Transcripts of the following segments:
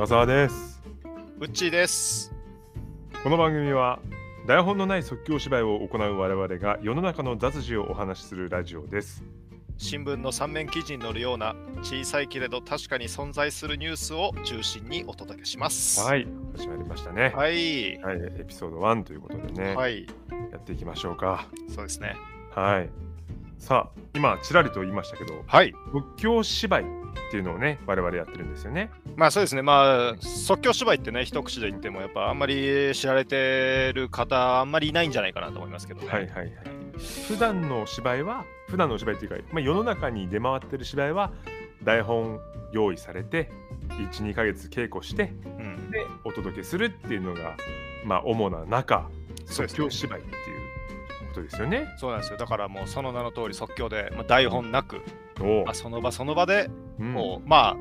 長澤ですうっちーです。この番組は台本のない即興芝居を行う我々が世の中の雑事をお話しするラジオです新聞の三面記事に載るような小さいけれど確かに存在するニュースを中心にお届けします。はい始まりましたねはい。はい、エピソード1ということでね、はい。やっていきましょうかそうですね。はいさあ今ちらりと言いましたけどはい。即興芝居っていうのをね我々やってるんですよねまあそうですね。まあ即興芝居ってね、一口で言ってもやっぱあんまり知られてる方あんまりいないんじゃないかなと思いますけどね。はいはいはい普段の芝居は普段の芝居っていうか、まあ、世の中に出回ってる芝居は台本用意されて12ヶ月稽古してうん。でお届けするっていうのがまあ主な中即興芝居っていうことですよね。そうなんですよ。だからもうその名の通り即興で、まあ、台本なく、まあ、その場その場でうんこう、ま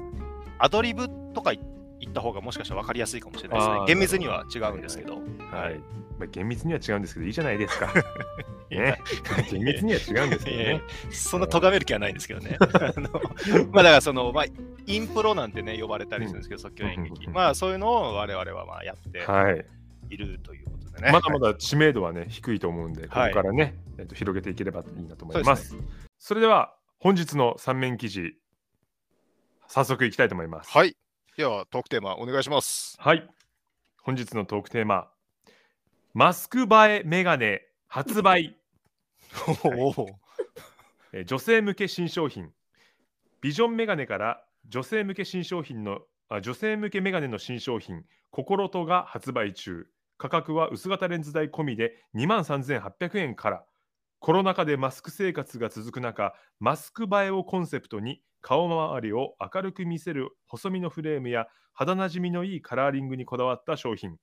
あ、アドリブとか言った方がもしかしたら分かりやすいかもしれないですね。厳密には違うんですけど。はいまあ、厳密には違うんですけどいいじゃないですか。ね、厳密には違うんですけどねや。そんな咎める気はないんですけどね。あのまあだからその、まあ、インプロなんてね、呼ばれたりするんですけど、即興演劇。うんまあそういうのを我々はまあやってはい、いるということでね。まだまだ知名度はね低いと思うんでここはいからね、えっと、広げていければいいなと思います。そうそれでは本日の三面記事早速いきたいと思います。はい。ではトークテーマお願いします。はい。本日のトークテーマ、マスク映えメガネ発売、おお。えー女性向け新商品。ビジョンメガネから女性向け新商品のあ女性向けメガネの新商品、心とが発売中。価格は薄型レンズ代込みで23,800円から。コロナ禍でマスク生活が続く中、マスク映えをコンセプトに顔周りを明るく見せる細身のフレームや肌なじみのいいカラーリングにこだわった商品。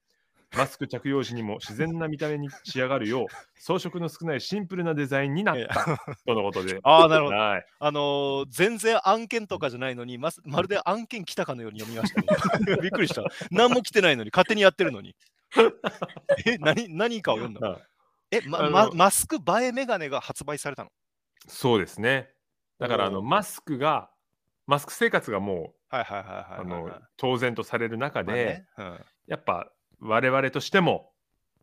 マスク着用時にも自然な見た目に仕上がるよう装飾の少ないシンプルなデザインになったとのことで。ああ、なるほど。はい。あのー全然案件とかじゃないのに、ままるで案件来たかのように読みましたね。びっくりした。何も来てないのに、勝手にやってるのに。え、何何かを読んだはいえ、まま、マスク映えメガネが発売されたの？そうですね。だからあのマスクがマスク生活がもうあはい、のはい。当然とされる中で、まあね。うん。やっぱ我々としても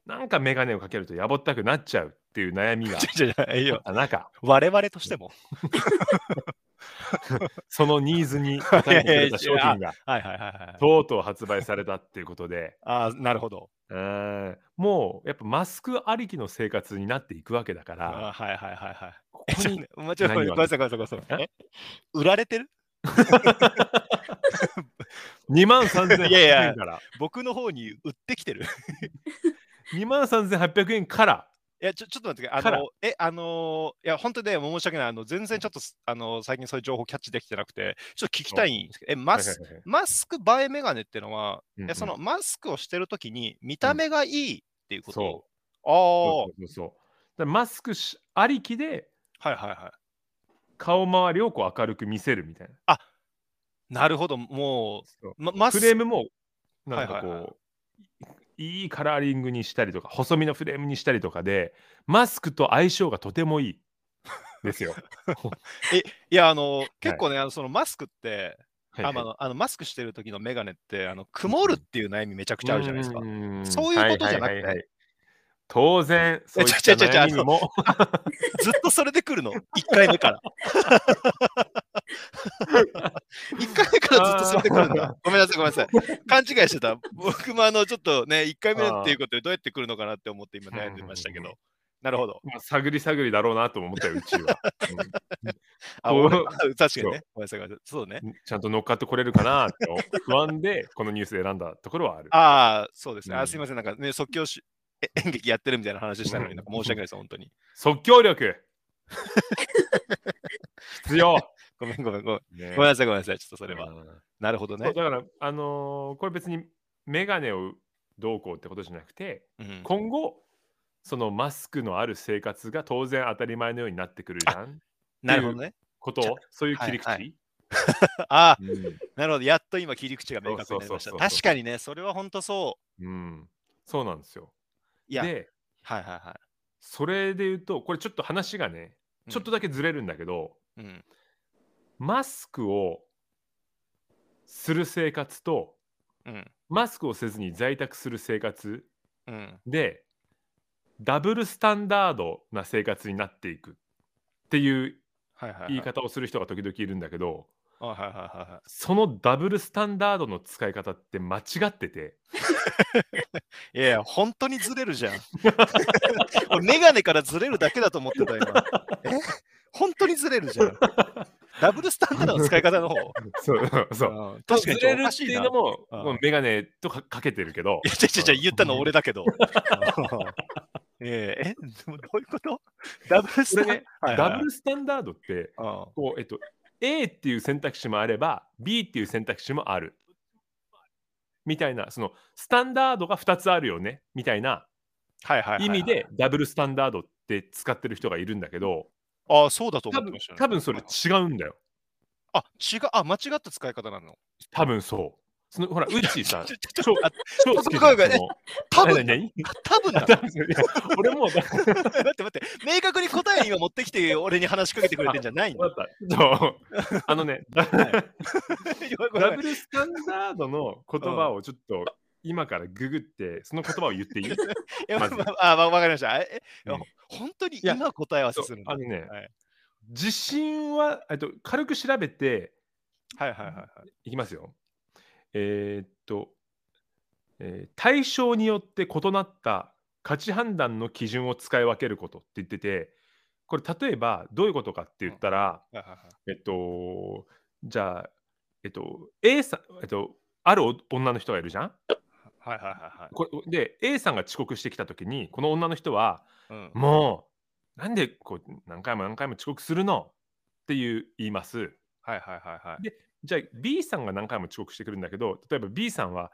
なんか眼鏡をかけるとやぼったくなっちゃうっていう悩みが 中。我々としても。そのニーズに応えてくれた商品が はいはいはいはい。とうとう発売されたっていうことでああ、なるほど。うんもうやっぱマスクありきの生活になっていくわけだかあらーはいはいはいはい。こえ、こに ちょっとね、お前ちょっとごめんごめんなさいごめんなさいごめんなさい。え？え？売られてる？2万3800いやいや円から僕の方に売ってきてる。2万3800円からいや、ちょちょっと待ってください。から。あの、え、あのーいや、本当にね、申し訳ない。あの、全然ちょっとす、あの最近そういう情報キャッチできてなくて、ちょっと聞きたいんですけど、え、マス、はいはいはいマスク映えメガネってのは、うんうん。えそのマスクをしてるときに見た目がいいっていうこと、そう。ああ、そうそうそうだからマスクしありきではいはいはい。顔周りをこう明るく見せるみたいな。なるほど、もそう。う、ま、マスフレームもなんかこう、はいはいいいカラーリングにしたりとか細身のフレームにしたりとかでマスクと相性がとてもいいですよ。いや、あの、結構ね、あのそのマスクって、はいはいあのあのマスクしてる時のメガネって、あの曇るっていう悩みめちゃくちゃあるじゃないですか。んそういうことじゃなくてはいはいはいはい当然 そういった悩みにもずっとそれで来るの、1回目から。1回目からずっとそれで来るんだ。なさい、ごめんなさい。勘違いしてた。僕もあの、ちょっとね、1回目っていうことでどうやって来るのかなって思って今悩んでましたけど。なるほど。まあ探り探りだろうなと思ったようちは、う俺確かにね。ごめんなさい。そうね。うんちゃんと乗っかってこれるかなって不安でこのニュース選んだところはある。ああ、そうですね。うんあすいません、なんかね、即興しえ演劇やってるみたいな話したのに、なんか申し訳ないです、本当に。即興力 必要、ごめん、ごめん、ごめん。ねごめんなさい、ごめんなさい。ちょっとそれは。うんなるほどね。だから、あのーこれ別にメガネをどうこうってことじゃなくて、うん今後、そのマスクのある生活が当然当たり前のようになってくるじゃんなるほどね。ことを、そういう切り口、はいはいあ あ、うんなるほど。やっと今切り口が明確になりました。そうそうそうそう確かにね、それは本当そう。うんそうなんですよ。いや、で、はいはいはそれで言うと、これちょっと話がね、い。ちょっとだけずれるんだけど、うん、うん。マスクをする生活とうん。マスクをせずに在宅する生活うん。でダブルスタンダードな生活になっていくっていう。言い方をする人が時々いるんだけどあはいはいはいはい。そのダブルスタンダードの使い方って間違ってて いやいや、本当にずれるじゃん。俺、メガネからずれるだけだと思ってた、今。え？本当にずれるじゃん。ダブルスタンダードの使い方の方？そうそう。うん確かにずれるっていうのもうんもうメガネとかかけてるけど。いや、ちゃちゃ言ったの俺だけど。えええ、でもどういうこと？ダブルスタンこれねはいはい。ダブルスタンダードってうん。こう、えっと、A っていう選択肢もあれば B っていう選択肢もある。みたいなそのスタンダードが2つあるよね。みたいなはいはいはいはい。意味でダブルスタンダードって使ってる人がいるんだけどああ、そうだと思ってましたね。多分それ違うんだよ。あ、違う、あ、間違った使い方なの？多分そう。そのほらウッチーさんちょちょちょ超あ超好きごめんごめんその多分何何？多分なの。多分いや俺もだ待って待って、明確に答え今持ってきて俺に話しかけてくれてんじゃないんだ。あのね ダブルスタンダードの言葉をちょっと今からググってその言葉を言っていい？いやまずまあ、わわかりました。え、えうん本当に今答え合わせするんだ。あのね、はい地震はえっと軽く調べてはいはいはいはい。いきますよ。えーっと、えー対象によって異なった価値判断の基準を使い分けることって言っててこれ例えばどういうことかって言ったら、はいはいはいえっとじゃあえっと A さんえっとあるお女の人がいるじゃん？はいはいはいはい。これで A さんが遅刻してきた時にこの女の人はうんもうなんでこう何回も何回も遅刻するの？っていう言います。はいはいはいはい。でじゃあ B さんが何回も遅刻してくるんだけど例えば B さんは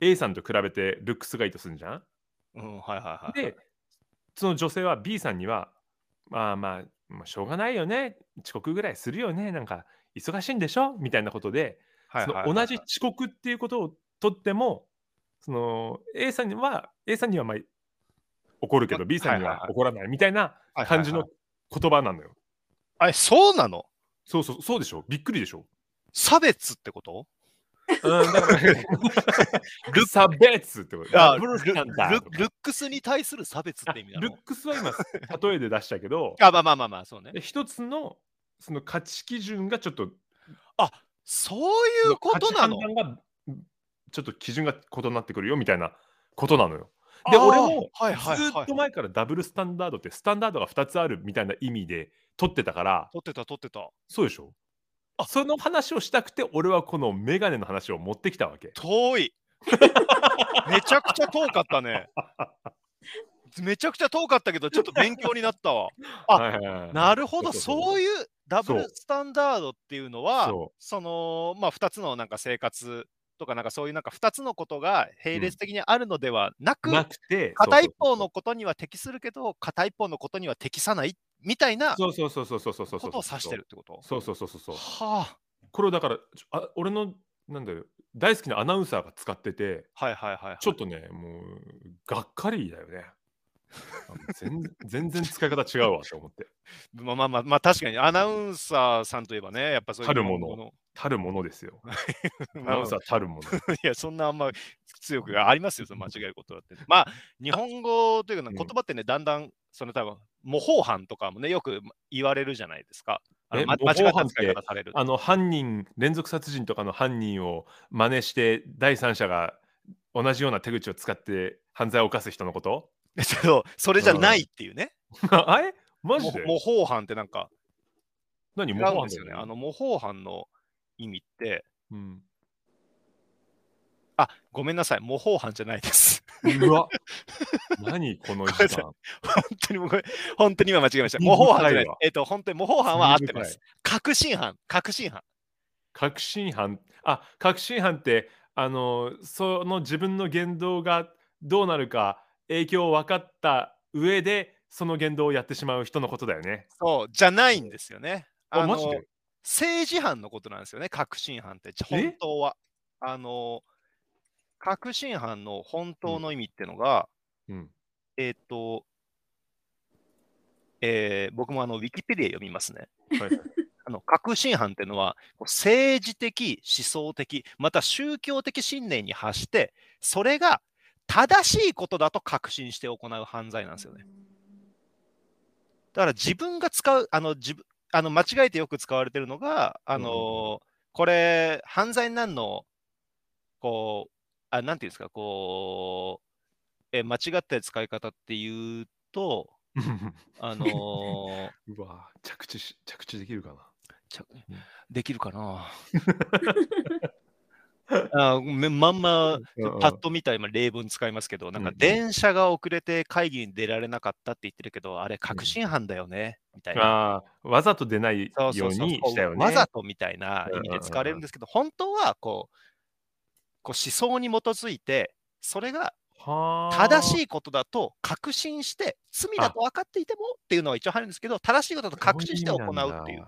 A さんと比べてルックスがいいとするんじゃん？うん、はいはいはい。でその女性は B さんにはまあまあ、まあ、しょうがないよね遅刻ぐらいするよねなんか忙しいんでしょ？みたいなことでそはいはいはいはいの同じ遅刻っていうことをとってもその A さんには A さんにはまあ怒るけどま B さんには怒らないみたいな感じの言葉なのよ。あれ、そうなの？そうそうそうでしょ？びっくりでしょ？差別ってこと？うん、だからル差別ってこと。あルルルックスに対する差別って意味なの？ルックスは今例えで出したけどあ、まあまあまあまあ、そうね。で。一つのその価値基準がちょっとそういうことなの？価値判断がちょっと基準が異なってくるよみたいなことなのよ。で俺もずっと前からダブルスタンダードってスタンダードが2つあるみたいな意味で取ってたから取ってた取ってた。そうでしょ？あその話をしたくて俺はこのメガネの話を持ってきたわけ。遠い。めちゃくちゃ遠かったね。めちゃくちゃ遠かったけど、ちょっと勉強になったわ。あはいはいはいなるほど、そういうダブルスタンダードっていうのは、そその、まあ、2つのなんか生活とか、なんかそういうなんか2つのことが並列的にあるのではなく、なくて片一方のことには適するけど、片一方のことには適さないみたいなこそうそうそうそうそうそうそうとを指してるってこと？そうそうそうそうそう。はこれをだからあ俺のなんだよ大好きなアナウンサーが使っててあ、はいはいはい、はい。ちょっとねもうがっかりだよねあ全全然使い方違うわと思って。まあまあまあ、まあ、確かに。アナウンサーさんといえばね、やっぱそういうたるもの。たるものですよ。アまあ。ナウンサーたるもの。いや、そんなあんま強くありますよ、その間違えることだって。まあ、日本語というか、うん。言葉ってね、だんだん、その多分模倣犯とかもね、よく言われるじゃないですか。あの間模倣犯って違った使い方される。あの犯人連続殺人とかの犯人を真似して第三者が同じような手口を使って犯罪を犯す人のこと？けど、それじゃないっていうね。あ え？マジで？模模倣犯ってなんか。違何？模うんですよね。倣犯だあの模倣犯の意味って、うん。あ、ごめんなさい、模倣犯じゃないです。うわ。何？この時間本当にもうこれ、本当に今間違えました。興模倣犯じゃない。えっと、本当に模倣犯は合ってま興す。確信犯、確信犯。確信犯？あ確信犯ってあのその自分の言動がどうなるか影響を分かった上でその言動をやってしまう人のことだよね。そう、じゃないんですよね。のあマジで？政治犯のことなんですよね、確信犯って、本当は。あの、確信犯の本当の意味ってのが、うん、えっ、と、えー僕もあの、ウィキペディア読みますね。あの革新犯っていうのは、政治的、思想的、また宗教的信念に発して、それが正しいことだと確信して行う犯罪なんですよね。だから自分が使う、あの自分あの間違えてよく使われてるのが、あのこれ、犯罪になるの、こう、あなんていうんですか、こう、え間違った使い方っていうと、あのーうわ着地し着地できるかな？ちゃできるかな？あめまんまパッと見た今例文使いますけど、なんか電車が遅れて会議に出られなかったって言ってるけど、あれ確信犯だよね、みたいな。わざと出ないようにしたよね。わざとみたいな意味で使われるんですけど、本当はこうこう思想に基づいて、それが正しいいことだと確信して、罪だと分かっていてもっていうのは一応入るんですけど、正しいことだと確信して行うっていう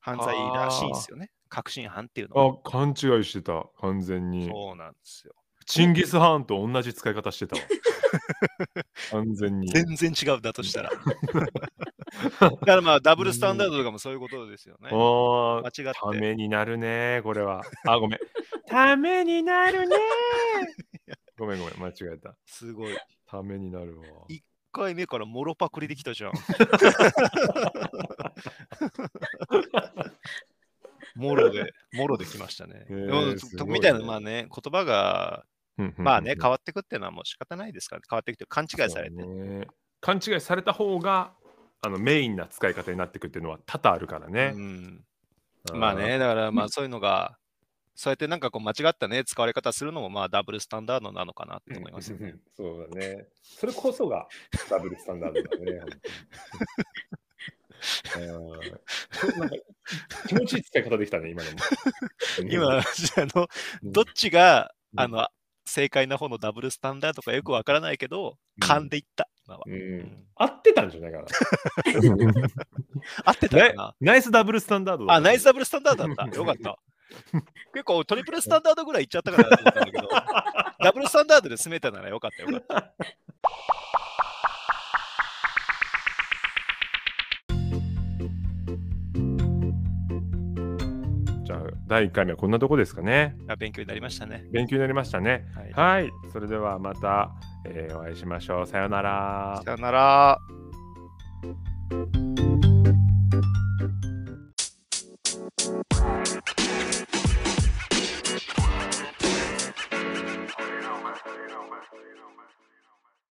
犯罪らしいんですよね。確信犯っていうのは。あ勘違いしてた完全にそうなんですよ。チンギス・ハーンと同じ使い方してたわ 完全に全然違うだとしたら。だからまあ、ダブルスタンダードとかもそういうことですよね。おー間違って。ためになるねこれはあごめんためになるねごめんごめん間違えたすごい。1ためになるわ回目からモロパクリできたじゃん。モロで、モロできましたね。へーみたいな、まあね、言葉が、まあね、変わわってくっていうのはもう仕方ないですから、ね、変わってくって勘違いされて。ね、勘違いされた方があのメインな使い方になってくっていうのは多々あるからねう。ん、まあね、だからまあそういうのが、そうやってなんかこう間違ったね、使われ方するのもまあダブルスタンダードなのかなって思いますよね。そうだね。それこそがダブルスタンダードだね。なんか気持ちいい使い方できたね、今のも。今、あの、うんどっちが、うんあの、正解な方のダブルスタンダードかよくわからないけど、勘でいった、今は。うん合ってたんじゃないかな。合ってたかなナイスダブルスタンダードだあ、ナイスダブルスタンダードだった。よかった。結構トリプルスタンダードぐらいいっちゃったかなと思ったんだけど、ダブルスタンダードで進めたならよかったよかった。じゃあ、第1回目はこんなとこですかね。あ勉強になりましたね。勉強になりましたね。はい。はい。それではまた、えーお会いしましょう。さようなら。さよなら。